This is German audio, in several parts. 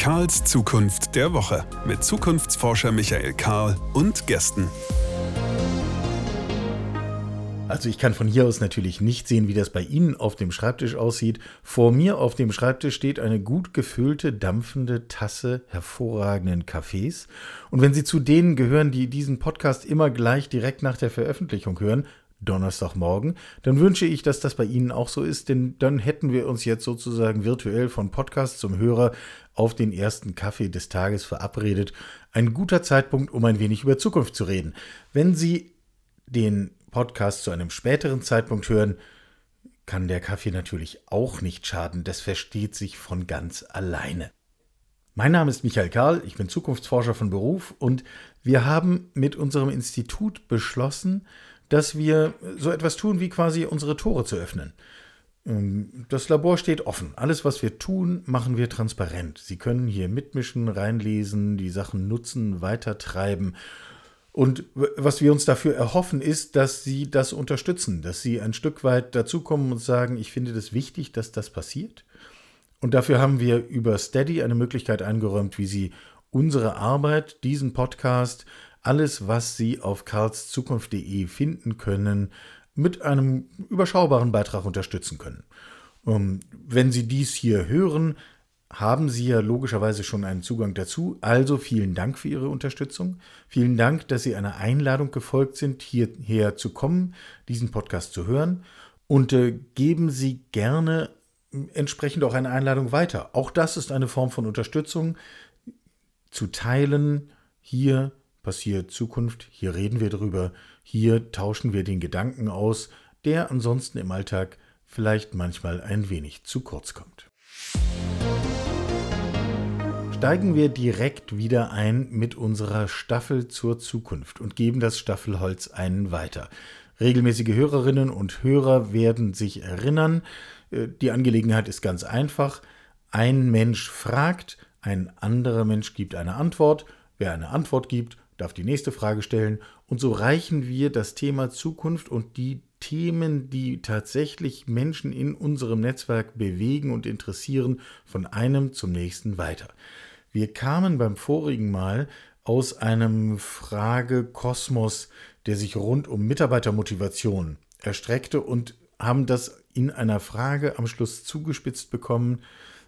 Karls Zukunft der Woche mit Zukunftsforscher Michael Karl und Gästen. Also ich kann von hier aus natürlich nicht sehen, wie das bei Ihnen auf dem Schreibtisch aussieht. Vor mir auf dem Schreibtisch steht eine gut gefüllte, dampfende Tasse hervorragenden Kaffees. Und wenn Sie zu denen gehören, die diesen Podcast immer gleich direkt nach der Veröffentlichung hören, Donnerstagmorgen, dann wünsche ich, dass das bei Ihnen auch so ist, denn dann hätten wir uns jetzt sozusagen virtuell von Podcast zum Hörer auf den ersten Kaffee des Tages verabredet. Ein guter Zeitpunkt, um ein wenig über Zukunft zu reden. Wenn Sie den Podcast zu einem späteren Zeitpunkt hören, kann der Kaffee natürlich auch nicht schaden. Das versteht sich von ganz alleine. Mein Name ist Michael Karl, ich bin Zukunftsforscher von Beruf und wir haben mit unserem Institut beschlossen, dass wir so etwas tun, wie quasi unsere Tore zu öffnen. Ähm, das Labor steht offen. Alles, was wir tun, machen wir transparent. Sie können hier mitmischen, reinlesen, die Sachen nutzen, weitertreiben und was wir uns dafür erhoffen, ist, dass Sie das unterstützen, dass Sie ein Stück weit dazukommen und sagen, ich finde das wichtig, dass das passiert. Und dafür haben wir über Steady eine Möglichkeit eingeräumt, wie Sie unsere Arbeit, diesen Podcast, alles, was Sie auf karlszukunft.de finden können, mit einem überschaubaren Beitrag unterstützen können. Ähm, wenn Sie dies hier hören, haben Sie ja logischerweise schon einen Zugang dazu. Also vielen Dank für Ihre Unterstützung. Vielen Dank, dass Sie einer Einladung gefolgt sind, hierher zu kommen, diesen Podcast zu hören. Und äh, geben Sie gerne entsprechend auch eine Einladung weiter. Auch das ist eine Form von Unterstützung. Zu teilen, hier passiert Zukunft, hier reden wir drüber, hier tauschen wir den Gedanken aus, der ansonsten im Alltag vielleicht manchmal ein wenig zu kurz kommt steigen wir direkt wieder ein mit unserer Staffel zur Zukunft und geben das Staffelholz einen weiter. Regelmäßige Hörerinnen und Hörer werden sich erinnern, äh, die Angelegenheit ist ganz einfach. Ein Mensch fragt, ein anderer Mensch gibt eine Antwort. Wer eine Antwort gibt, darf die nächste Frage stellen. Und so reichen wir das Thema Zukunft und die Themen, die tatsächlich Menschen in unserem Netzwerk bewegen und interessieren, von einem zum nächsten weiter. Wir kamen beim vorigen Mal aus einem Fragekosmos, der sich rund um Mitarbeitermotivation erstreckte und haben das in einer Frage am Schluss zugespitzt bekommen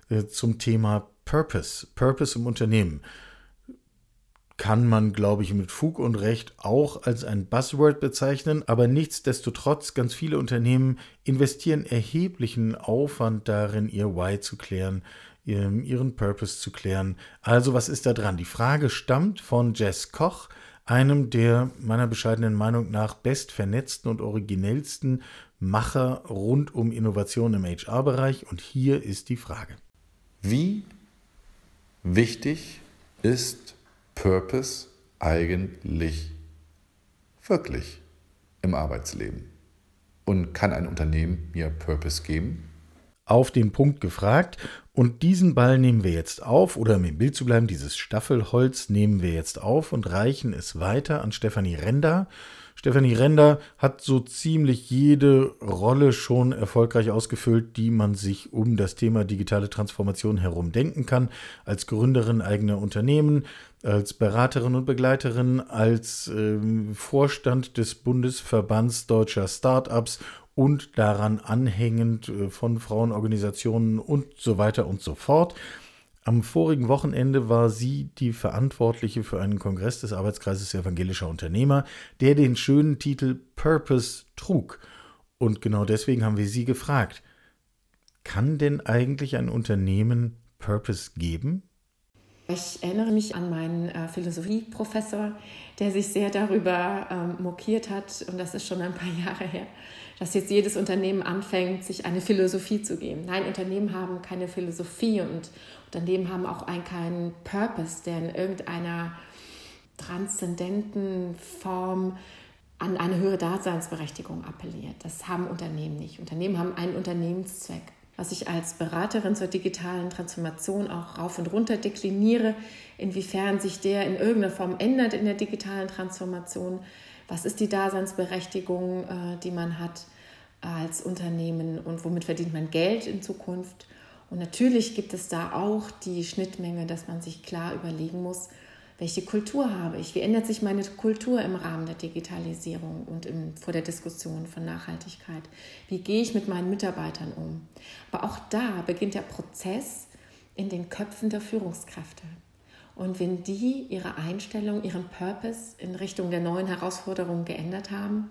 äh, zum Thema Purpose, Purpose im Unternehmen. Kann man, glaube ich, mit Fug und Recht auch als ein Buzzword bezeichnen, aber nichtsdestotrotz, ganz viele Unternehmen investieren erheblichen Aufwand darin, ihr Why zu klären, ihren Purpose zu klären. Also was ist da dran? Die Frage stammt von Jess Koch, einem der meiner bescheidenen Meinung nach bestvernetzten und originellsten Macher rund um Innovation im HR-Bereich. Und hier ist die Frage. Wie wichtig ist Purpose eigentlich wirklich im Arbeitsleben? Und kann ein Unternehmen mir Purpose geben? auf den Punkt gefragt. Und diesen Ball nehmen wir jetzt auf, oder um im Bild zu bleiben, dieses Staffelholz nehmen wir jetzt auf und reichen es weiter an Stefanie Render. Stefanie Render hat so ziemlich jede Rolle schon erfolgreich ausgefüllt, die man sich um das Thema digitale Transformation herum denken kann. Als Gründerin eigener Unternehmen, als Beraterin und Begleiterin, als äh, Vorstand des Bundesverbands deutscher Startups und daran anhängend äh, von Frauenorganisationen und so weiter und so fort. Am vorigen Wochenende war sie die Verantwortliche für einen Kongress des Arbeitskreises evangelischer Unternehmer, der den schönen Titel Purpose trug. Und genau deswegen haben wir sie gefragt, kann denn eigentlich ein Unternehmen Purpose geben? Ich erinnere mich an meinen äh, Philosophieprofessor, der sich sehr darüber ähm, mokiert hat, und das ist schon ein paar Jahre her, dass jetzt jedes Unternehmen anfängt, sich eine Philosophie zu geben. Nein, Unternehmen haben keine Philosophie und Unternehmen haben auch einen, keinen Purpose, der in irgendeiner transzendenten Form an eine höhere Daseinsberechtigung appelliert. Das haben Unternehmen nicht. Unternehmen haben einen Unternehmenszweck. Was ich als Beraterin zur digitalen Transformation auch rauf und runter dekliniere, inwiefern sich der in irgendeiner Form ändert in der digitalen Transformation, was ist die Daseinsberechtigung, äh, die man hat als Unternehmen und womit verdient man Geld in Zukunft? Und natürlich gibt es da auch die Schnittmenge, dass man sich klar überlegen muss, welche Kultur habe ich? Wie ändert sich meine Kultur im Rahmen der Digitalisierung und im, vor der Diskussion von Nachhaltigkeit? Wie gehe ich mit meinen Mitarbeitern um? Aber auch da beginnt der Prozess in den Köpfen der Führungskräfte. Und wenn die ihre Einstellung, ihren Purpose in Richtung der neuen Herausforderungen geändert haben,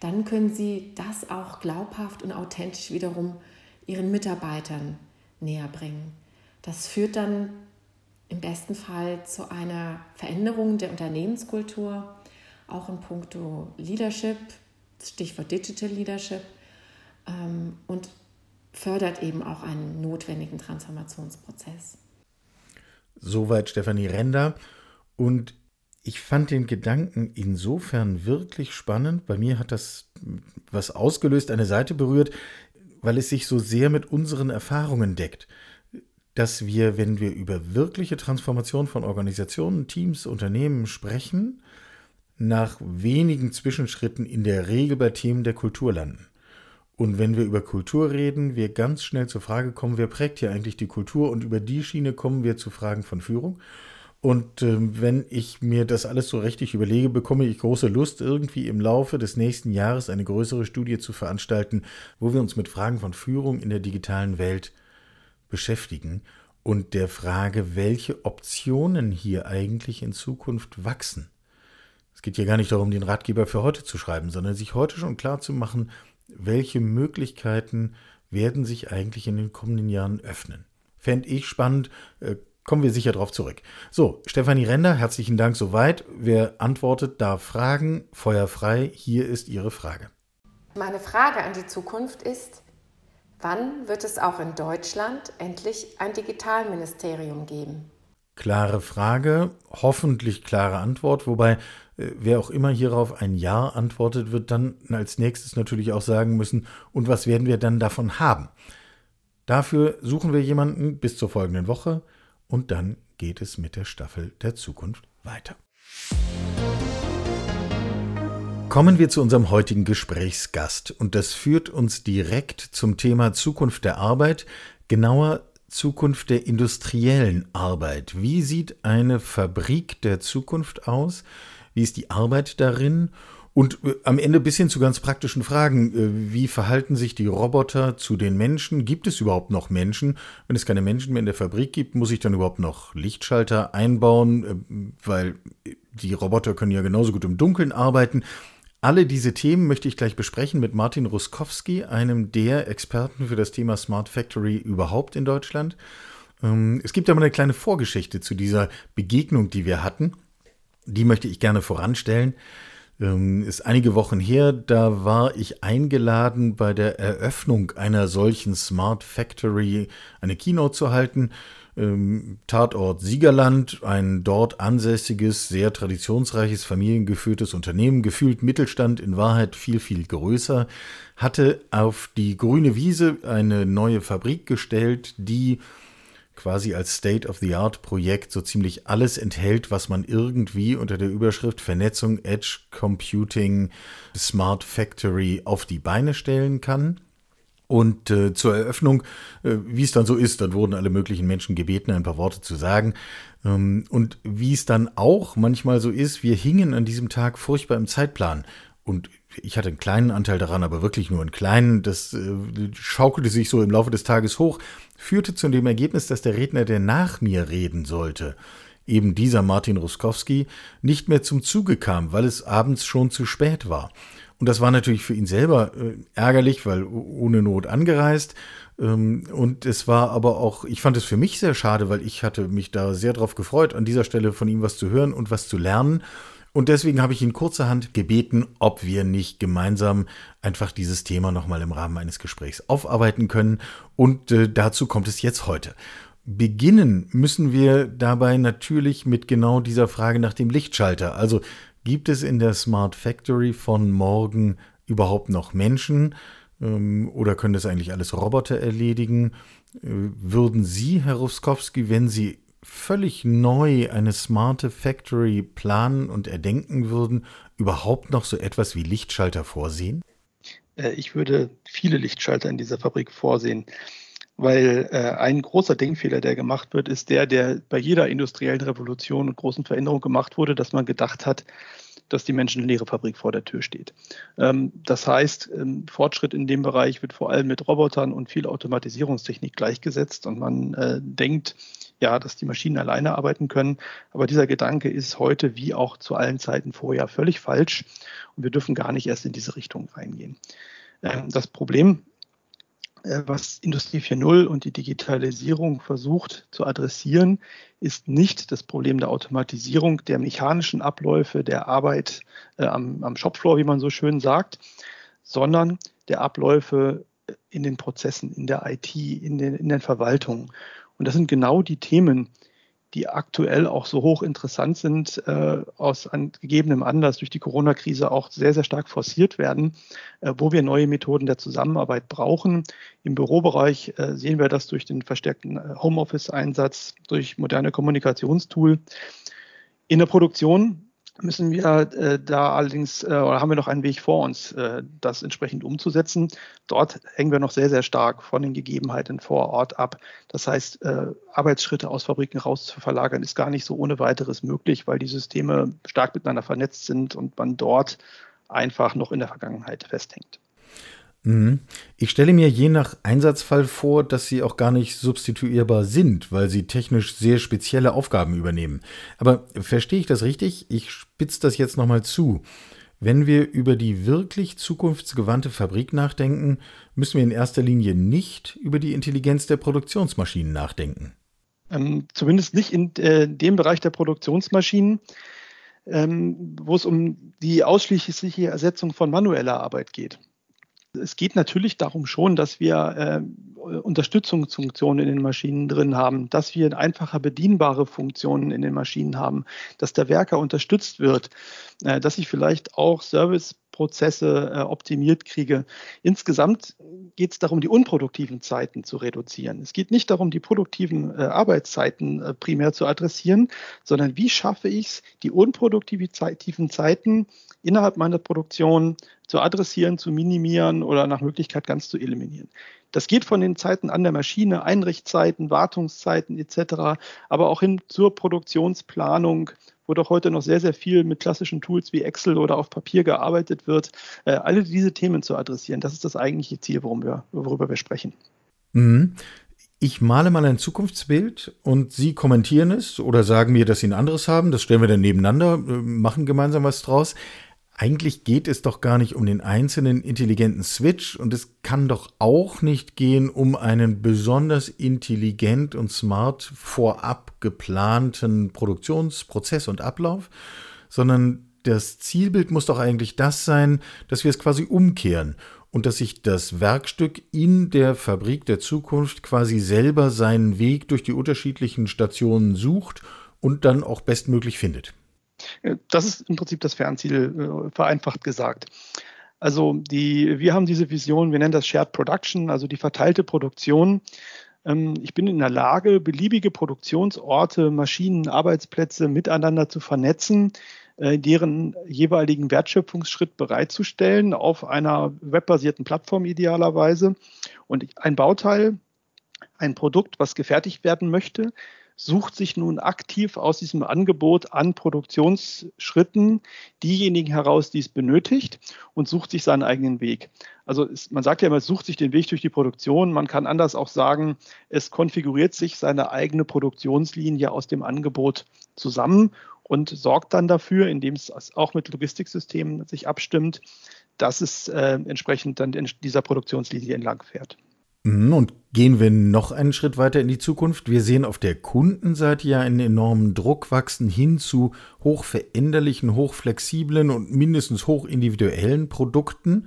dann können sie das auch glaubhaft und authentisch wiederum ihren Mitarbeitern näher bringen. Das führt dann im besten Fall zu einer Veränderung der Unternehmenskultur, auch in puncto Leadership, Stichwort Digital Leadership, ähm, und fördert eben auch einen notwendigen Transformationsprozess. Soweit Stefanie Render. Und ich fand den Gedanken insofern wirklich spannend. Bei mir hat das was ausgelöst, eine Seite berührt, weil es sich so sehr mit unseren Erfahrungen deckt dass wir, wenn wir über wirkliche Transformation von Organisationen, Teams, Unternehmen sprechen, nach wenigen Zwischenschritten in der Regel bei Themen der Kultur landen. Und wenn wir über Kultur reden, wir ganz schnell zur Frage kommen, wer prägt hier eigentlich die Kultur? Und über die Schiene kommen wir zu Fragen von Führung. Und äh, wenn ich mir das alles so richtig überlege, bekomme ich große Lust, irgendwie im Laufe des nächsten Jahres eine größere Studie zu veranstalten, wo wir uns mit Fragen von Führung in der digitalen Welt beschäftigen und der Frage, welche Optionen hier eigentlich in Zukunft wachsen. Es geht hier gar nicht darum, den Ratgeber für heute zu schreiben, sondern sich heute schon klar zu machen, welche Möglichkeiten werden sich eigentlich in den kommenden Jahren öffnen. Fände ich spannend, äh, kommen wir sicher darauf zurück. So, Stefanie Render, herzlichen Dank soweit. Wer antwortet, darf fragen. Feuer frei, hier ist Ihre Frage. Meine Frage an die Zukunft ist, Wann wird es auch in Deutschland endlich ein Digitalministerium geben? Klare Frage, hoffentlich klare Antwort, wobei äh, wer auch immer hierauf ein Ja antwortet, wird dann als nächstes natürlich auch sagen müssen, und was werden wir dann davon haben? Dafür suchen wir jemanden bis zur folgenden Woche und dann geht es mit der Staffel der Zukunft weiter. Kommen wir zu unserem heutigen Gesprächsgast und das führt uns direkt zum Thema Zukunft der Arbeit, genauer Zukunft der industriellen Arbeit. Wie sieht eine Fabrik der Zukunft aus? Wie ist die Arbeit darin? Und äh, am Ende bis hin zu ganz praktischen Fragen. Äh, wie verhalten sich die Roboter zu den Menschen? Gibt es überhaupt noch Menschen? Wenn es keine Menschen mehr in der Fabrik gibt, muss ich dann überhaupt noch Lichtschalter einbauen? Äh, weil die Roboter können ja genauso gut im Dunkeln arbeiten. Alle diese Themen möchte ich gleich besprechen mit Martin Ruskowski, einem der Experten für das Thema Smart Factory überhaupt in Deutschland. Ähm, es gibt aber eine kleine Vorgeschichte zu dieser Begegnung, die wir hatten. Die möchte ich gerne voranstellen. Ähm, ist einige Wochen her, da war ich eingeladen, bei der Eröffnung einer solchen Smart Factory eine Keynote zu halten ähm, Tatort Siegerland, ein dort ansässiges, sehr traditionsreiches, familiengeführtes Unternehmen, gefühlt Mittelstand, in Wahrheit viel, viel größer, hatte auf die grüne Wiese eine neue Fabrik gestellt, die quasi als State-of-the-Art-Projekt so ziemlich alles enthält, was man irgendwie unter der Überschrift Vernetzung, Edge Computing, Smart Factory auf die Beine stellen kann. Und äh, zur Eröffnung, äh, wie es dann so ist, dann wurden alle möglichen Menschen gebeten, ein paar Worte zu sagen. Ähm, und wie es dann auch manchmal so ist, wir hingen an diesem Tag furchtbar im Zeitplan. Und ich hatte einen kleinen Anteil daran, aber wirklich nur einen kleinen. Das äh, schaukelte sich so im Laufe des Tages hoch, führte zu dem Ergebnis, dass der Redner, der nach mir reden sollte, eben dieser Martin Ruskowski, nicht mehr zum Zuge kam, weil es abends schon zu spät war. Und das war natürlich für ihn selber äh, ärgerlich, weil ohne Not angereist. Ähm, und es war aber auch, ich fand es für mich sehr schade, weil ich hatte mich da sehr drauf gefreut, an dieser Stelle von ihm was zu hören und was zu lernen. Und deswegen habe ich ihn kurzerhand gebeten, ob wir nicht gemeinsam einfach dieses Thema nochmal im Rahmen eines Gesprächs aufarbeiten können. Und äh, dazu kommt es jetzt heute. Beginnen müssen wir dabei natürlich mit genau dieser Frage nach dem Lichtschalter. Also Gibt es in der Smart Factory von morgen überhaupt noch Menschen ähm, oder können das eigentlich alles Roboter erledigen? Äh, würden Sie, Herr Ruskowski, wenn Sie völlig neu eine smarte Factory planen und erdenken würden, überhaupt noch so etwas wie Lichtschalter vorsehen? Äh, ich würde viele Lichtschalter in dieser Fabrik vorsehen. Weil äh, ein großer Denkfehler, der gemacht wird, ist der, der bei jeder industriellen Revolution und großen Veränderung gemacht wurde, dass man gedacht hat, dass die Menschen leere Fabrik vor der Tür steht. Ähm, das heißt, ähm, Fortschritt in dem Bereich wird vor allem mit Robotern und viel Automatisierungstechnik gleichgesetzt und man äh, denkt, ja, dass die Maschinen alleine arbeiten können. Aber dieser Gedanke ist heute wie auch zu allen Zeiten vorher völlig falsch und wir dürfen gar nicht erst in diese Richtung reingehen. Ähm, das Problem was Industrie 4.0 und die Digitalisierung versucht zu adressieren, ist nicht das Problem der Automatisierung der mechanischen Abläufe der Arbeit äh, am, am Shopfloor, wie man so schön sagt, sondern der Abläufe in den Prozessen, in der IT, in den, in den Verwaltungen. Und das sind genau die Themen, die aktuell auch so hoch interessant sind, äh, aus an gegebenem Anlass durch die Corona-Krise auch sehr, sehr stark forciert werden, äh, wo wir neue Methoden der Zusammenarbeit brauchen. Im Bürobereich äh, sehen wir das durch den verstärkten äh, Homeoffice-Einsatz, durch moderne Kommunikationstool. In der Produktion müssen wir äh, da allerdings, äh, oder haben wir noch einen Weg vor uns, äh, das entsprechend umzusetzen. Dort hängen wir noch sehr, sehr stark von den Gegebenheiten vor Ort ab. Das heißt, äh, Arbeitsschritte aus Fabriken raus zu verlagern, ist gar nicht so ohne weiteres möglich, weil die Systeme stark miteinander vernetzt sind und man dort einfach noch in der Vergangenheit festhängt. Mhm. Ich stelle mir je nach Einsatzfall vor, dass sie auch gar nicht substituierbar sind, weil sie technisch sehr spezielle Aufgaben übernehmen. Aber verstehe ich das richtig? Ich spitze das jetzt nochmal zu. Wenn wir über die wirklich zukunftsgewandte Fabrik nachdenken, müssen wir in erster Linie nicht über die Intelligenz der Produktionsmaschinen nachdenken. Ähm, zumindest nicht in äh, dem Bereich der Produktionsmaschinen, ähm, wo es um die ausschließliche Ersetzung von manueller Arbeit geht. Es geht natürlich darum schon, dass wir äh, Unterstützungsfunktionen in den Maschinen drin haben, dass wir einfacher bedienbare Funktionen in den Maschinen haben, dass der Werker unterstützt wird, äh, dass ich vielleicht auch Service Prozesse äh, optimiert kriege. Insgesamt geht es darum, die unproduktiven Zeiten zu reduzieren. Es geht nicht darum, die produktiven äh, Arbeitszeiten äh, primär zu adressieren, sondern wie schaffe ich es, die unproduktiven Zeiten innerhalb meiner Produktion zu adressieren, zu minimieren oder nach Möglichkeit ganz zu eliminieren. Das geht von den Zeiten an der Maschine, Einrichtzeiten, Wartungszeiten etc., aber auch hin zur Produktionsplanung, wo doch heute noch sehr, sehr viel mit klassischen Tools wie Excel oder auf Papier gearbeitet wird, äh, alle diese Themen zu adressieren. Das ist das eigentliche Ziel, wir, worüber wir sprechen. Mhm. Ich male mal ein Zukunftsbild und Sie kommentieren es oder sagen mir, dass Sie ein anderes haben. Das stellen wir dann nebeneinander, äh, machen gemeinsam was draus eigentlich geht es doch gar nicht um den einzelnen intelligenten Switch und es kann doch auch nicht gehen um einen besonders intelligent und smart vorab geplanten Produktionsprozess und Ablauf, sondern das Zielbild muss doch eigentlich das sein, dass wir es quasi umkehren und dass sich das Werkstück in der Fabrik der Zukunft quasi selber seinen Weg durch die unterschiedlichen Stationen sucht und dann auch bestmöglich findet. Äh, das ist im Prinzip das Fernziel, äh, vereinfacht gesagt. Also die, wir haben diese Vision, wir nennen das Shared Production, also die verteilte Produktion. Ähm, ich bin in der Lage, beliebige Produktionsorte, Maschinen, Arbeitsplätze miteinander zu vernetzen, äh, deren jeweiligen Wertschöpfungsschritt bereitzustellen auf einer webbasierten Plattform idealerweise. Und ein Bauteil, ein Produkt, was gefertigt werden möchte, sucht sich nun aktiv aus diesem Angebot an Produktionsschritten diejenigen heraus, die es benötigt und sucht sich seinen eigenen Weg. Also es, man sagt ja immer, es sucht sich den Weg durch die Produktion. Man kann anders auch sagen, es konfiguriert sich seine eigene Produktionslinie aus dem Angebot zusammen und sorgt dann dafür, indem es auch mit Logistiksystemen sich abstimmt, dass es äh, entsprechend dann in dieser Produktionslinie entlang fährt. Mhm, und gehen wir noch einen Schritt weiter in die Zukunft. Wir sehen auf der Kundenseite ja einen enormen Druck wachsen hin zu hochveränderlichen, hochflexiblen und mindestens hochindividuellen Produkten.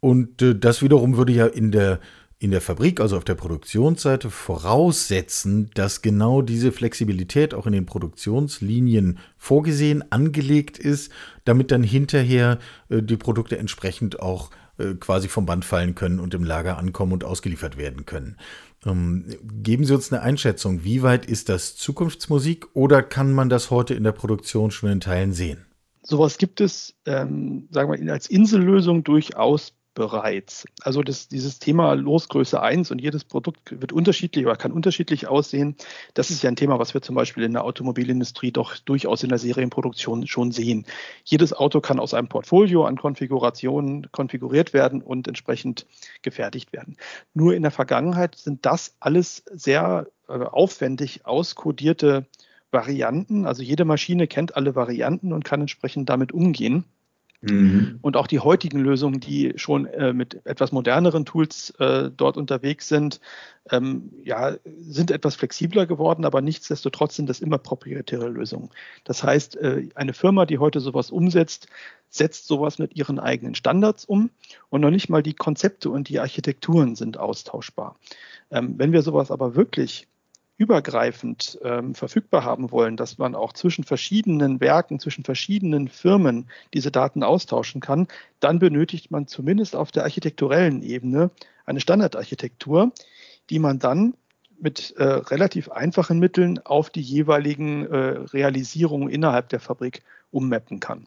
Und äh, das wiederum würde ja in der, in der Fabrik, also auf der Produktionsseite, voraussetzen, dass genau diese Flexibilität auch in den Produktionslinien vorgesehen, angelegt ist, damit dann hinterher äh, die Produkte entsprechend auch äh, quasi vom Band fallen können und im Lager ankommen und ausgeliefert werden können. Ähm, geben Sie uns eine Einschätzung, wie weit ist das Zukunftsmusik oder kann man das heute in der Produktion schon in Teilen sehen? Sowas gibt es, ähm, sagen wir, als Insellösung durchaus bereits. Also das, dieses Thema Losgröße 1 und jedes Produkt wird unterschiedlich oder kann unterschiedlich aussehen. Das ist ja ein Thema, was wir zum Beispiel in der Automobilindustrie doch durchaus in der Serienproduktion schon sehen. Jedes Auto kann aus einem Portfolio an Konfigurationen konfiguriert werden und entsprechend gefertigt werden. Nur in der Vergangenheit sind das alles sehr äh, aufwendig auskodierte Varianten. Also jede Maschine kennt alle Varianten und kann entsprechend damit umgehen. Mhm. Und auch die heutigen Lösungen, die schon äh, mit etwas moderneren Tools äh, dort unterwegs sind, ähm, ja, sind etwas flexibler geworden, aber nichtsdestotrotz sind das immer proprietäre Lösungen. Das heißt, äh, eine Firma, die heute sowas umsetzt, setzt sowas mit ihren eigenen Standards um und noch nicht mal die Konzepte und die Architekturen sind austauschbar. Ähm, wenn wir sowas aber wirklich übergreifend ähm, verfügbar haben wollen, dass man auch zwischen verschiedenen Werken, zwischen verschiedenen Firmen diese Daten austauschen kann, dann benötigt man zumindest auf der architekturellen Ebene eine Standardarchitektur, die man dann mit äh, relativ einfachen Mitteln auf die jeweiligen äh, Realisierungen innerhalb der Fabrik ummappen kann.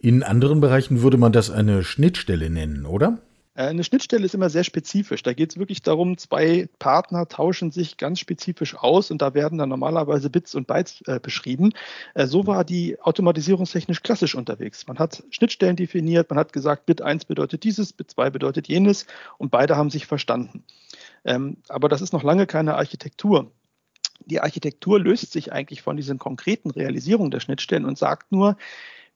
In anderen Bereichen würde man das eine Schnittstelle nennen, oder? Äh, eine Schnittstelle ist immer sehr spezifisch. Da geht es wirklich darum, zwei Partner tauschen sich ganz spezifisch aus und da werden dann normalerweise Bits und Bytes äh, beschrieben. Äh, so war die automatisierungstechnisch klassisch unterwegs. Man hat Schnittstellen definiert, man hat gesagt, Bit 1 bedeutet dieses, Bit 2 bedeutet jenes und beide haben sich verstanden. Ähm, aber das ist noch lange keine Architektur. Die Architektur löst sich eigentlich von diesen konkreten Realisierungen der Schnittstellen und sagt nur,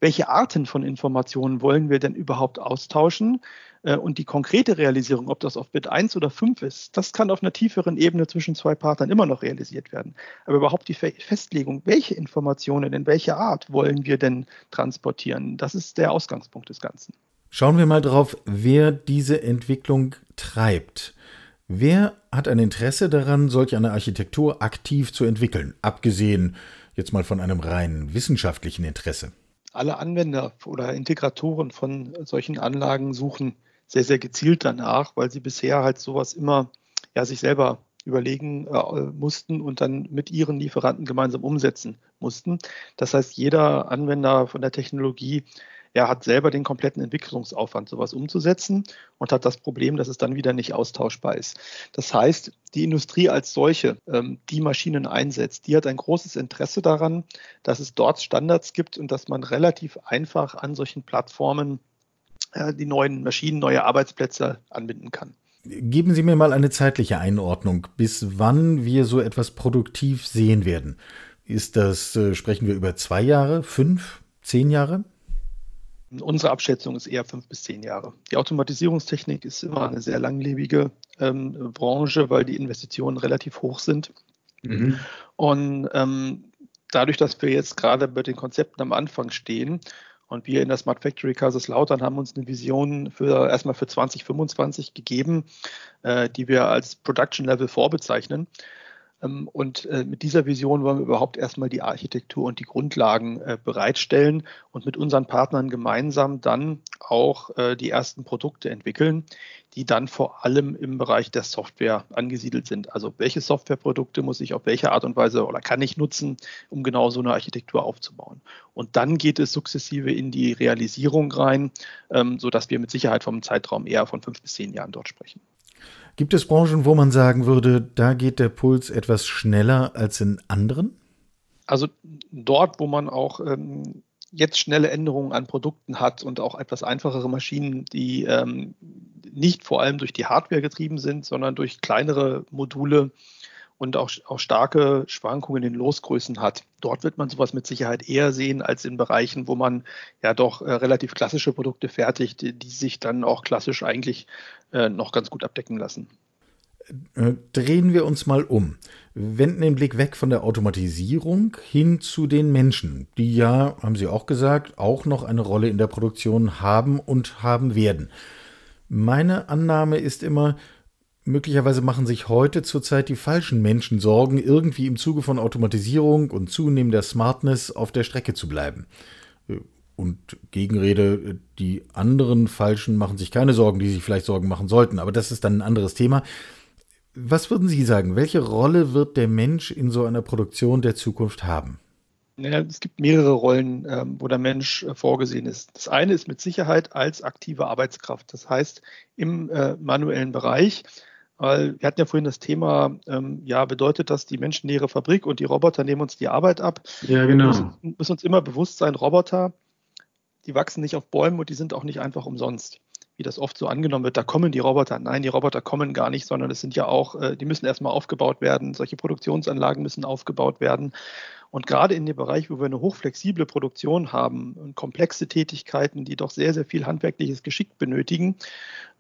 welche Arten von Informationen wollen wir denn überhaupt austauschen? Äh, und die konkrete Realisierung, ob das auf Bit 1 oder 5 ist, das kann auf einer tieferen Ebene zwischen zwei Partnern immer noch realisiert werden. Aber überhaupt die Festlegung, welche Informationen in welcher Art wollen wir denn transportieren, das ist der Ausgangspunkt des Ganzen. Schauen wir mal drauf, wer diese Entwicklung treibt. Wer hat ein Interesse daran, solch eine Architektur aktiv zu entwickeln, abgesehen jetzt mal von einem rein wissenschaftlichen Interesse? alle Anwender oder Integratoren von solchen Anlagen suchen sehr, sehr gezielt danach, weil sie bisher halt sowas immer ja, sich selber überlegen äh, mussten und dann mit ihren Lieferanten gemeinsam umsetzen mussten. Das heißt, jeder Anwender von der Technologie er hat selber den kompletten Entwicklungsaufwand, sowas umzusetzen und hat das Problem, dass es dann wieder nicht austauschbar ist. Das heißt, die Industrie als solche, ähm, die Maschinen einsetzt, die hat ein großes Interesse daran, dass es dort Standards gibt und dass man relativ einfach an solchen Plattformen die neuen Maschinen, neue Arbeitsplätze anbinden kann. Geben Sie mir mal eine zeitliche Einordnung, bis wann wir so etwas produktiv sehen werden. Ist das, äh, sprechen wir über zwei Jahre, fünf, zehn Jahre? Unsere Abschätzung ist eher fünf bis zehn Jahre. Die Automatisierungstechnik ist immer eine sehr langlebige ähm, Branche, weil die Investitionen relativ hoch sind. Mhm. Und ähm, dadurch, dass wir jetzt gerade bei den Konzepten am Anfang stehen und wir in der Smart Factory Kaiserslautern haben uns eine Vision für erstmal für 2025 gegeben, äh, die wir als Production Level vorbezeichnen. Ähm, und äh, mit dieser Vision wollen wir überhaupt erstmal die Architektur und die Grundlagen äh, bereitstellen und mit unseren Partnern gemeinsam dann auch äh, die ersten Produkte entwickeln, die dann vor allem im Bereich der Software angesiedelt sind. Also welche Softwareprodukte muss ich auf welche Art und Weise oder kann ich nutzen, um genau so eine Architektur aufzubauen. Und dann geht es sukzessive in die Realisierung rein, ähm, sodass wir mit Sicherheit vom Zeitraum eher von fünf bis zehn Jahren dort sprechen. Gibt es Branchen, wo man sagen würde, da geht der Puls etwas schneller als in anderen? Also dort, wo man auch ähm, jetzt schnelle Änderungen an Produkten hat und auch etwas einfachere Maschinen, die ähm, nicht vor allem durch die Hardware getrieben sind, sondern durch kleinere Module und auch, auch starke Schwankungen in den Losgrößen hat. Dort wird man sowas mit Sicherheit eher sehen als in Bereichen, wo man ja doch äh, relativ klassische Produkte fertigt, die, die, sich dann auch klassisch eigentlich äh, noch ganz gut abdecken lassen. Äh, drehen wir uns mal um. Wenden den Blick weg von der Automatisierung hin zu den Menschen, die ja, haben Sie auch gesagt, auch noch eine Rolle in der Produktion haben und haben werden. Meine Annahme ist immer, Möglicherweise machen sich heute zurzeit die falschen Menschen Sorgen, irgendwie im Zuge von Automatisierung und zunehmender Smartness auf der Strecke zu bleiben. Und Gegenrede, die anderen Falschen machen sich keine Sorgen, die sich vielleicht Sorgen machen sollten. Aber das ist dann ein anderes Thema. Was würden Sie sagen? Welche Rolle wird der Mensch in so einer Produktion der Zukunft haben? Ja, es gibt mehrere Rollen, ähm, wo der Mensch äh, vorgesehen ist. Das eine ist mit Sicherheit als aktive Arbeitskraft. Das heißt, im äh, manuellen Bereich, weil wir hatten ja vorhin das Thema, ähm, ja, bedeutet das die menschenleere Fabrik und die Roboter nehmen uns die Arbeit ab? Ja, genau. Wir müssen, müssen uns immer bewusst sein, Roboter, die wachsen nicht auf Bäumen und die sind auch nicht einfach umsonst wie das oft so angenommen wird, da kommen die Roboter. Nein, die Roboter kommen gar nicht, sondern es sind ja auch, äh, die müssen erstmal aufgebaut werden. Solche Produktionsanlagen müssen aufgebaut werden. Und gerade in dem Bereich, wo wir eine hochflexible Produktion haben und komplexe Tätigkeiten, die doch sehr, sehr viel handwerkliches Geschick benötigen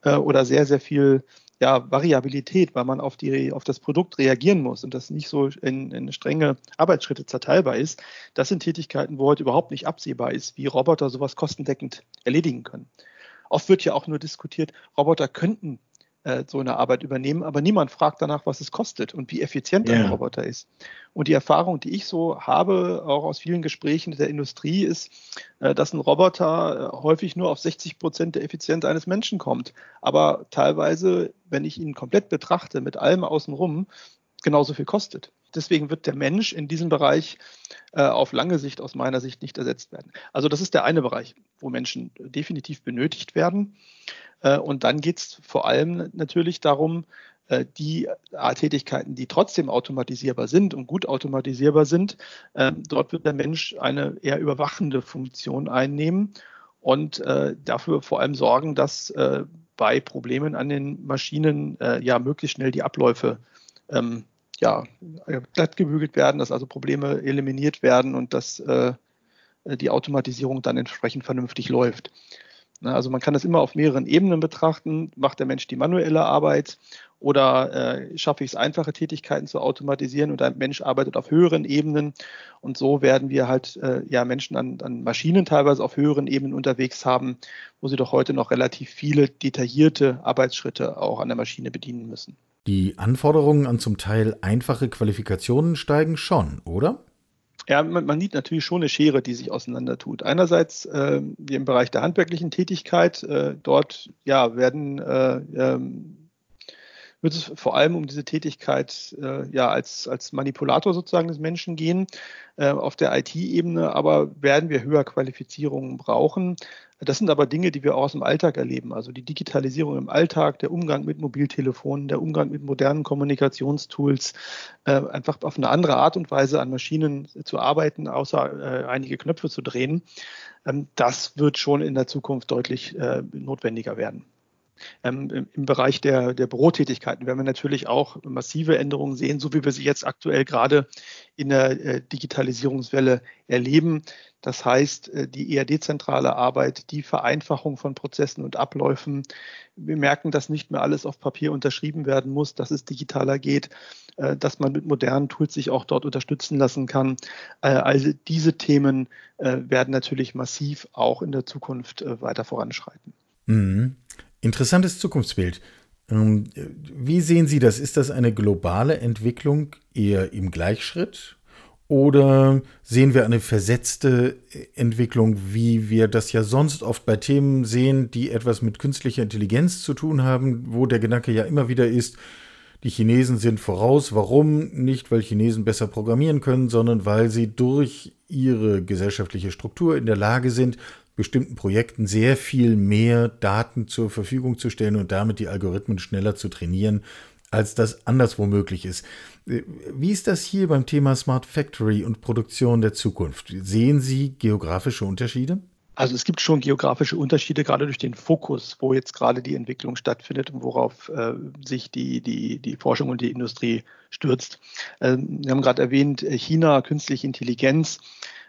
äh, oder sehr, sehr viel ja, Variabilität, weil man auf, die, auf das Produkt reagieren muss und das nicht so in, in strenge Arbeitsschritte zerteilbar ist, das sind Tätigkeiten, wo heute überhaupt nicht absehbar ist, wie Roboter sowas kostendeckend erledigen können. Oft wird ja auch nur diskutiert, Roboter könnten äh, so eine Arbeit übernehmen, aber niemand fragt danach, was es kostet und wie effizient yeah. ein Roboter ist. Und die Erfahrung, die ich so habe, auch aus vielen Gesprächen der Industrie, ist, äh, dass ein Roboter äh, häufig nur auf 60 Prozent der Effizienz eines Menschen kommt. Aber teilweise, wenn ich ihn komplett betrachte, mit allem außenrum, genauso viel kostet. Deswegen wird der Mensch in diesem Bereich äh, auf lange Sicht aus meiner Sicht nicht ersetzt werden. Also das ist der eine Bereich, wo Menschen definitiv benötigt werden. Äh, und dann geht es vor allem natürlich darum, äh, die Tätigkeiten, die trotzdem automatisierbar sind und gut automatisierbar sind, ähm, dort wird der Mensch eine eher überwachende Funktion einnehmen und äh, dafür vor allem sorgen, dass bei Problemen an den Maschinen ja möglichst schnell die Abläufe ähm, ja, glatt gebügelt werden, dass also Probleme eliminiert werden und dass die Automatisierung dann entsprechend vernünftig läuft. Also man kann das immer auf mehreren Ebenen betrachten. Macht der Mensch die manuelle Arbeit oder äh, schaffe ich es, einfache Tätigkeiten zu automatisieren und der Mensch arbeitet auf höheren Ebenen. Und so werden wir halt äh, ja Menschen an, an Maschinen teilweise auf höheren Ebenen unterwegs haben, wo sie doch heute noch relativ viele detaillierte Arbeitsschritte auch an der Maschine bedienen müssen. Die Anforderungen an zum Teil einfache Qualifikationen steigen schon, oder? Ja, man, man sieht natürlich schon eine Schere, die sich auseinander tut. Einerseits äh, im Bereich der handwerklichen Tätigkeit, äh, dort ja, werden äh, ähm, wird es vor allem um diese Tätigkeit äh, ja als, als Manipulator sozusagen des Menschen gehen. Äh, auf der IT-Ebene aber werden wir höher Qualifizierungen brauchen. Das sind aber Dinge, die wir auch aus dem Alltag erleben. Also die Digitalisierung im Alltag, der Umgang mit Mobiltelefonen, der Umgang mit modernen Kommunikationstools, äh, einfach auf eine andere Art und Weise an Maschinen zu arbeiten, außer äh, einige Knöpfe zu drehen. Ähm, das wird schon in der Zukunft deutlich äh, notwendiger werden. Ähm, Im Bereich der, der Bürotätigkeiten werden wir natürlich auch massive Änderungen sehen, so wie wir sie jetzt aktuell gerade in der äh, Digitalisierungswelle erleben. Das heißt, äh, die eher dezentrale Arbeit, die Vereinfachung von Prozessen und Abläufen. Wir merken, dass nicht mehr alles auf Papier unterschrieben werden muss, dass es digitaler geht, äh, dass man mit modernen Tools sich auch dort unterstützen lassen kann. Also diese Themen werden natürlich massiv auch in der Zukunft weiter voranschreiten. Mhm. Interessantes Zukunftsbild. Ähm, wie sehen Sie das? Ist das eine globale Entwicklung eher im Gleichschritt? Oder sehen wir eine versetzte Entwicklung, wie wir das ja sonst oft bei Themen sehen, die etwas mit künstlicher Intelligenz zu tun haben, wo der Gedanke ja immer wieder ist, die Chinesen sind voraus. Warum? Nicht, weil Chinesen besser programmieren können, sondern weil sie durch ihre gesellschaftliche Struktur in der Lage sind, bestimmten Projekten sehr viel mehr Daten zur Verfügung zu stellen und damit die Algorithmen schneller zu trainieren, als das anderswo möglich ist. Wie ist das hier beim Thema Smart Factory und Produktion der Zukunft? Sehen Sie geografische Unterschiede? Also es gibt schon geografische Unterschiede, gerade durch den Fokus, wo jetzt gerade die Entwicklung stattfindet und worauf äh, sich die, die, die Forschung und die Industrie stürzt. Ähm, wir haben gerade erwähnt, China, künstliche Intelligenz.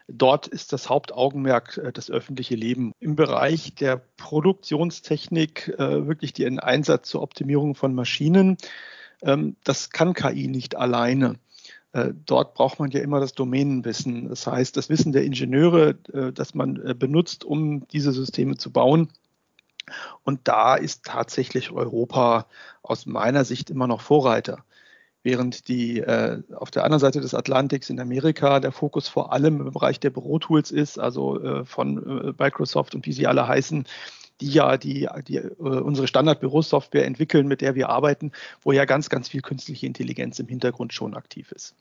Dort ist das Hauptaugenmerk äh, das öffentliche Leben. Im Bereich der Produktionstechnik äh, wirklich den Einsatz zur Optimierung von Maschinen. Ähm, das kann KI nicht alleine. Äh, dort braucht man ja immer das Domänenwissen. Das heißt, das Wissen der Ingenieure, das man benutzt, um diese Systeme zu bauen. Und da ist tatsächlich Europa aus meiner Sicht immer noch Vorreiter während die äh, auf der anderen Seite des Atlantiks in Amerika der Fokus vor allem im Bereich der Bürotools ist, also äh, von äh, Microsoft und wie sie alle heißen, die ja die, die äh, unsere Standard-Bürosoftware entwickeln, mit der wir arbeiten, wo ja ganz, ganz viel künstliche Intelligenz im Hintergrund schon aktiv ist.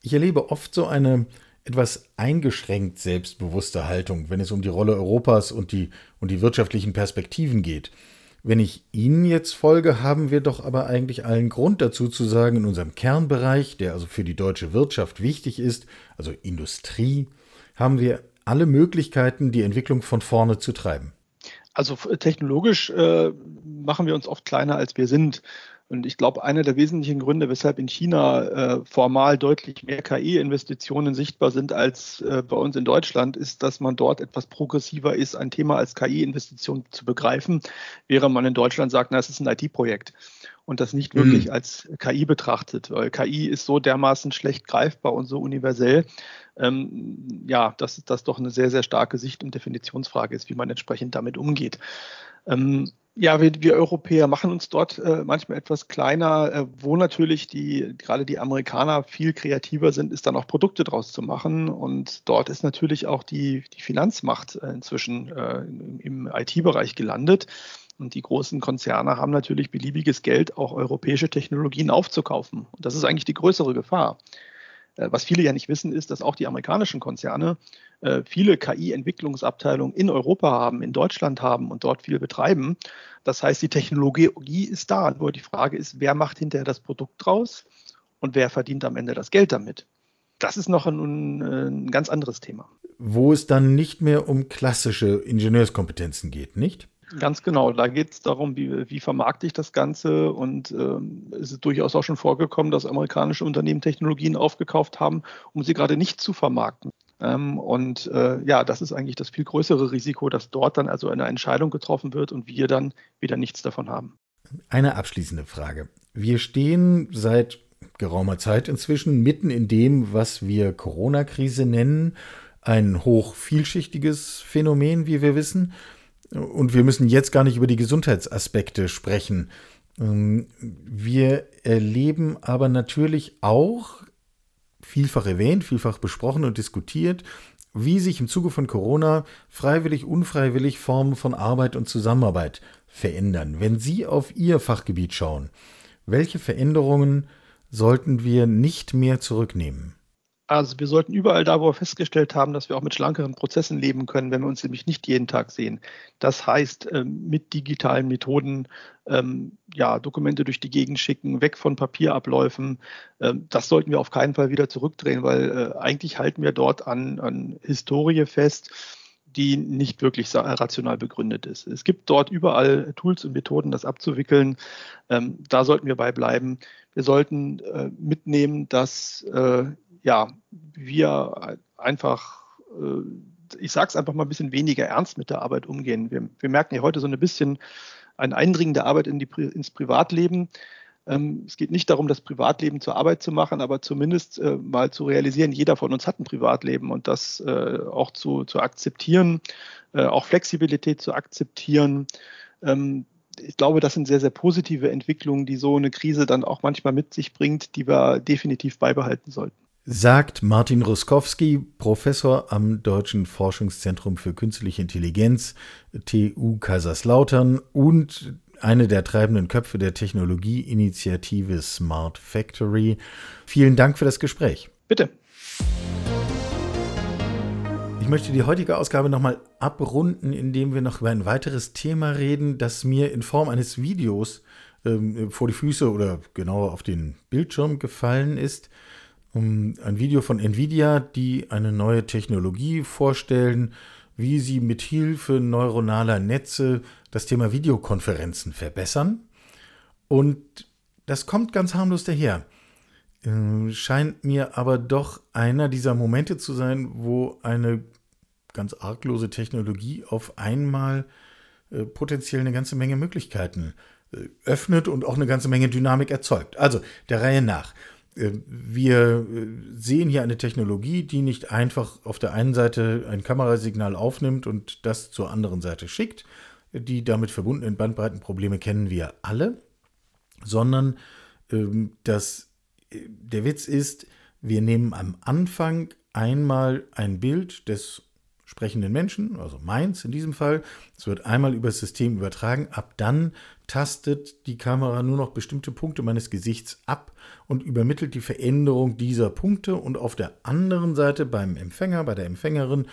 Ich erlebe oft so eine etwas eingeschränkt selbstbewusste Haltung, wenn es um die Rolle Europas und die, und die wirtschaftlichen Perspektiven geht. Wenn ich Ihnen jetzt folge, haben wir doch aber eigentlich allen Grund dazu zu sagen, in unserem Kernbereich, der also für die deutsche Wirtschaft wichtig ist, also Industrie, haben wir alle Möglichkeiten, die Entwicklung von vorne zu treiben. Also technologisch äh, machen wir uns oft kleiner, als wir sind. Und ich glaube, einer der wesentlichen Gründe, weshalb in China äh, formal deutlich mehr KI-Investitionen sichtbar sind als äh, bei uns in Deutschland, ist, dass man dort etwas progressiver ist, ein Thema als KI-Investition zu begreifen, während man in Deutschland sagt, na, es ist ein IT-Projekt und das nicht wirklich mhm. als KI betrachtet, weil KI ist so dermaßen schlecht greifbar und so universell, ähm, ja, dass das doch eine sehr, sehr starke Sicht- und Definitionsfrage ist, wie man entsprechend damit umgeht. Ähm, ja, wir, wir Europäer machen uns dort äh, manchmal etwas kleiner, äh, wo natürlich die, gerade die Amerikaner viel kreativer sind, ist dann auch Produkte draus zu machen. Und dort ist natürlich auch die, die Finanzmacht äh, inzwischen äh, im, im IT-Bereich gelandet. Und die großen Konzerne haben natürlich beliebiges Geld, auch europäische Technologien aufzukaufen. Und das ist eigentlich die größere Gefahr. Äh, was viele ja nicht wissen, ist, dass auch die amerikanischen Konzerne äh, viele KI-Entwicklungsabteilungen in Europa haben, in Deutschland haben und dort viel betreiben. Das heißt, die Technologie ist da. Nur die Frage ist, wer macht hinterher das Produkt draus und wer verdient am Ende das Geld damit? Das ist noch ein, ein ganz anderes Thema. Wo es dann nicht mehr um klassische Ingenieurskompetenzen geht, nicht? Ganz genau. Da geht es darum, wie, wie vermarkte ich das Ganze. Und ähm, es ist durchaus auch schon vorgekommen, dass amerikanische Unternehmen Technologien aufgekauft haben, um sie gerade nicht zu vermarkten. Ähm, und äh, ja, das ist eigentlich das viel größere Risiko, dass dort dann also eine Entscheidung getroffen wird und wir dann wieder nichts davon haben. Eine abschließende Frage. Wir stehen seit geraumer Zeit inzwischen mitten in dem, was wir Corona-Krise nennen. Ein hoch vielschichtiges Phänomen, wie wir wissen. Und wir müssen jetzt gar nicht über die Gesundheitsaspekte sprechen. Ähm, wir erleben aber natürlich auch, vielfach erwähnt, vielfach besprochen und diskutiert, wie sich im Zuge von Corona freiwillig, unfreiwillig Formen von Arbeit und Zusammenarbeit verändern. Wenn Sie auf Ihr Fachgebiet schauen, welche Veränderungen sollten wir nicht mehr zurücknehmen? Also wir sollten überall da, wo wir festgestellt haben, dass wir auch mit schlankeren Prozessen leben können, wenn wir uns nämlich nicht jeden Tag sehen. Das heißt, ähm, mit digitalen Methoden ähm, ja, Dokumente durch die Gegend schicken, weg von Papierabläufen. Ähm, das sollten wir auf keinen Fall wieder zurückdrehen, weil äh, eigentlich halten wir dort an, an Historie fest die nicht wirklich rational begründet ist. Es gibt dort überall Tools und Methoden, das abzuwickeln. Da sollten wir bei bleiben. Wir sollten äh, mitnehmen, dass äh, ja, wir einfach, äh, ich sage es einfach mal ein bisschen weniger ernst mit der Arbeit umgehen. Wir, wir merken ja heute so ein bisschen ein Eindringen der Arbeit in die, ins Privatleben. Ähm, es geht nicht darum, das Privatleben zur Arbeit zu machen, aber zumindest äh, mal zu realisieren, jeder von uns hat ein Privatleben und das äh, auch zu, zu akzeptieren, auch Flexibilität zu akzeptieren. Ähm, ich glaube, das sind sehr, sehr positive Entwicklungen, die so eine Krise dann auch manchmal mit sich bringt, die wir definitiv beibehalten sollten. Sagt Martin Ruskowski, Professor am Deutschen Forschungszentrum für Künstliche Intelligenz, TU Kaiserslautern und eine der treibenden Köpfe der Technologieinitiative Smart Factory. Vielen Dank für das Gespräch. Bitte. Ich möchte die heutige Ausgabe nochmal abrunden, indem wir noch über ein weiteres Thema reden, das mir in Form eines Videos ähm, vor die Füße oder genauer auf den Bildschirm gefallen ist. Um, ein Video von Nvidia, die eine neue Technologie vorstellen, wie sie mit Hilfe neuronaler Netze das Thema Videokonferenzen verbessern. Und das kommt ganz harmlos daher. Äh, scheint mir aber doch einer dieser Momente zu sein, wo eine ganz arglose Technologie auf einmal äh, potenziell eine ganze Menge Möglichkeiten äh, öffnet und auch eine ganze Menge Dynamik erzeugt. Also der Reihe nach. Äh, wir äh, sehen hier eine Technologie, die nicht einfach auf der einen Seite ein Kamerasignal aufnimmt und das zur anderen Seite schickt. Die damit verbundenen Bandbreitenprobleme kennen wir alle, sondern ähm, das, äh, der Witz ist, wir nehmen am Anfang einmal ein Bild des sprechenden Menschen, also meins in diesem Fall. Es wird einmal über das System übertragen. Ab dann tastet die Kamera nur noch bestimmte Punkte meines Gesichts ab und übermittelt die Veränderung dieser Punkte. Und auf der anderen Seite beim Empfänger, bei der Empfängerin,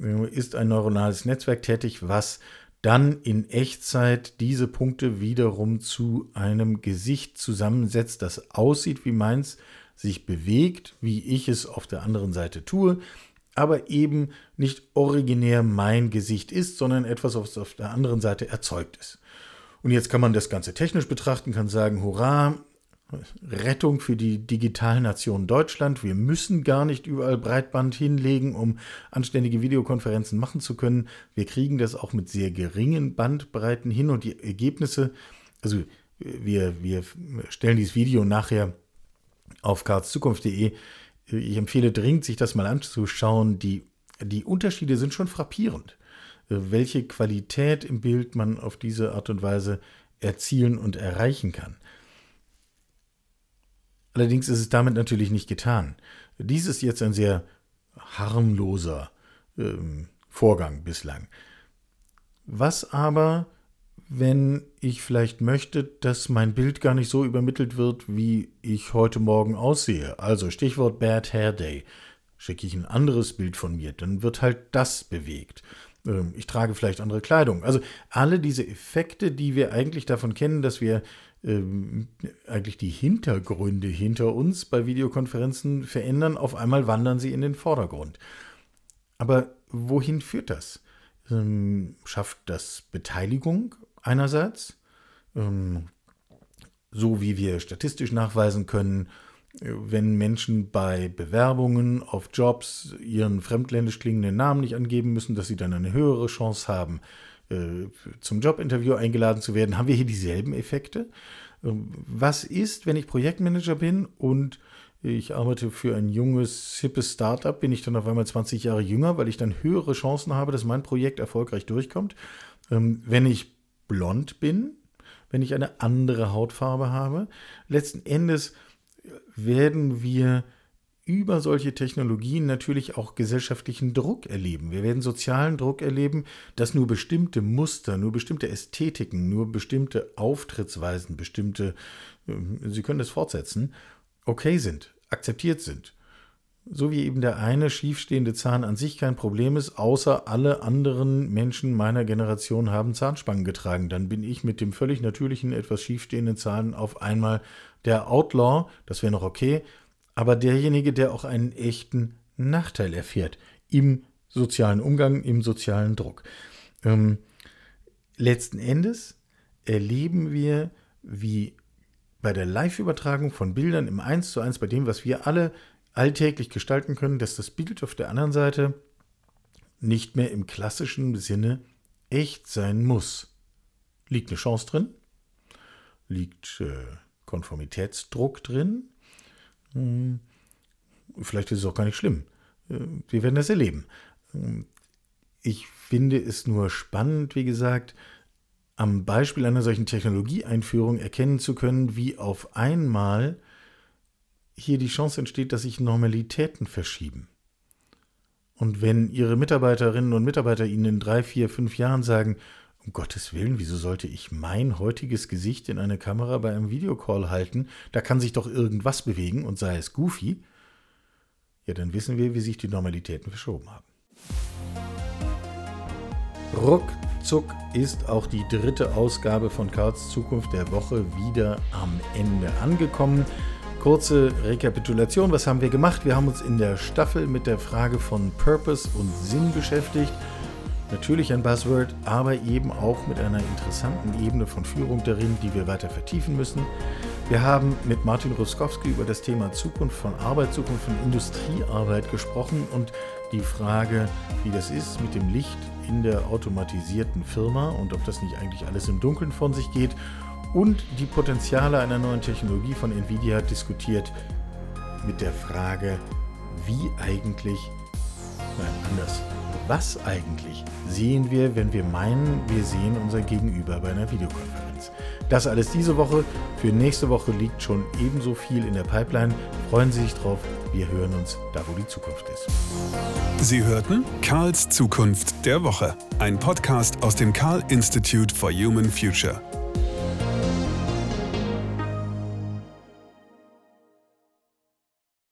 äh, ist ein neuronales Netzwerk tätig, was dann in Echtzeit diese Punkte wiederum zu einem Gesicht zusammensetzt, das aussieht wie meins, sich bewegt, wie ich es auf der anderen Seite tue, aber eben nicht originär mein Gesicht ist, sondern etwas, was auf der anderen Seite erzeugt ist. Und jetzt kann man das Ganze technisch betrachten, kann sagen, hurra, Rettung für die Digitalnation Deutschland. Wir müssen gar nicht überall Breitband hinlegen, um anständige Videokonferenzen machen zu können. Wir kriegen das auch mit sehr geringen Bandbreiten hin und die Ergebnisse, also wir, wir stellen dieses Video nachher auf karlszukunft.de. Ich empfehle dringend, sich das mal anzuschauen. Die, die Unterschiede sind schon frappierend, welche Qualität im Bild man auf diese Art und Weise erzielen und erreichen kann. Allerdings ist es damit natürlich nicht getan. Dies ist jetzt ein sehr harmloser ähm, Vorgang bislang. Was aber, wenn ich vielleicht möchte, dass mein Bild gar nicht so übermittelt wird, wie ich heute Morgen aussehe? Also Stichwort Bad Hair Day. Schicke ich ein anderes Bild von mir, dann wird halt das bewegt. Ähm, ich trage vielleicht andere Kleidung. Also alle diese Effekte, die wir eigentlich davon kennen, dass wir ähm, eigentlich die Hintergründe hinter uns bei Videokonferenzen verändern, auf einmal wandern sie in den Vordergrund. Aber wohin führt das? Ähm, schafft das Beteiligung einerseits, ähm, so wie wir statistisch nachweisen können, äh, wenn Menschen bei Bewerbungen auf Jobs ihren fremdländisch klingenden Namen nicht angeben müssen, dass sie dann eine höhere Chance haben, äh, zum Jobinterview eingeladen zu werden, haben wir hier dieselben Effekte. Ähm, was ist, wenn ich Projektmanager bin und ich arbeite für ein junges, hippes Startup, bin ich dann auf einmal 20 Jahre jünger, weil ich dann höhere Chancen habe, dass mein Projekt erfolgreich durchkommt. Ähm, wenn ich blond bin, wenn ich eine andere Hautfarbe habe, letzten Endes werden wir über solche Technologien natürlich auch gesellschaftlichen Druck erleben. Wir werden sozialen Druck erleben, dass nur bestimmte Muster, nur bestimmte Ästhetiken, nur bestimmte Auftrittsweisen, bestimmte, ähm, Sie können das fortsetzen, okay sind, akzeptiert sind. So wie eben der eine schiefstehende Zahn an sich kein Problem ist, außer alle anderen Menschen meiner Generation haben Zahnspangen getragen. Dann bin ich mit dem völlig natürlichen, etwas schiefstehenden Zahn auf einmal der Outlaw, das wäre noch okay, aber derjenige, der auch einen echten Nachteil erfährt im sozialen Umgang, im sozialen Druck. Ähm, letzten Endes erleben wir, wie bei der Live-Übertragung von Bildern im 1 zu 1, bei dem, was wir alle alltäglich gestalten können, dass das Bild auf der anderen Seite nicht mehr im klassischen Sinne echt sein muss. Liegt eine Chance drin? Liegt äh, Konformitätsdruck drin? Hm, vielleicht ist es auch gar nicht schlimm. Äh, wir werden das erleben. Hm, ich finde es nur spannend, wie gesagt, am Beispiel einer solchen Technologieeinführung erkennen zu können, wie auf einmal hier die Chance entsteht, dass sich Normalitäten verschieben. Und wenn Ihre Mitarbeiterinnen und Mitarbeiter Ihnen in drei, vier, fünf Jahren sagen, um Gottes Willen, wieso sollte ich mein heutiges Gesicht in eine Kamera bei einem Videocall halten? Da kann sich doch irgendwas bewegen und sei es goofy. Ja, dann wissen wir, wie sich die Normalitäten verschoben haben. Ruckzuck ist auch die dritte Ausgabe von Karls Zukunft der Woche wieder am Ende angekommen. Kurze Rekapitulation, was haben wir gemacht? Wir haben uns in der Staffel mit der Frage von Purpose und Sinn beschäftigt. Natürlich ein Buzzword, aber eben auch mit einer interessanten Ebene von Führung darin, die wir weiter vertiefen müssen. Wir haben mit Martin Ruskowski über das Thema Zukunft von Arbeit, Zukunft von Industriearbeit gesprochen und die Frage, wie das ist mit dem Licht in der automatisierten Firma und ob das nicht eigentlich alles im Dunkeln von sich geht und die Potenziale einer neuen Technologie von Nvidia diskutiert mit der Frage, wie eigentlich, nein, anders, was eigentlich sehen wir, wenn wir meinen, wir sehen unser Gegenüber bei einer Videokonferenz? Das alles diese Woche. Für nächste Woche liegt schon ebenso viel in der Pipeline. Freuen Sie sich drauf. Wir hören uns da, wo die Zukunft ist. Sie hörten Karls Zukunft der Woche, ein Podcast aus dem Karl Institute for Human Future.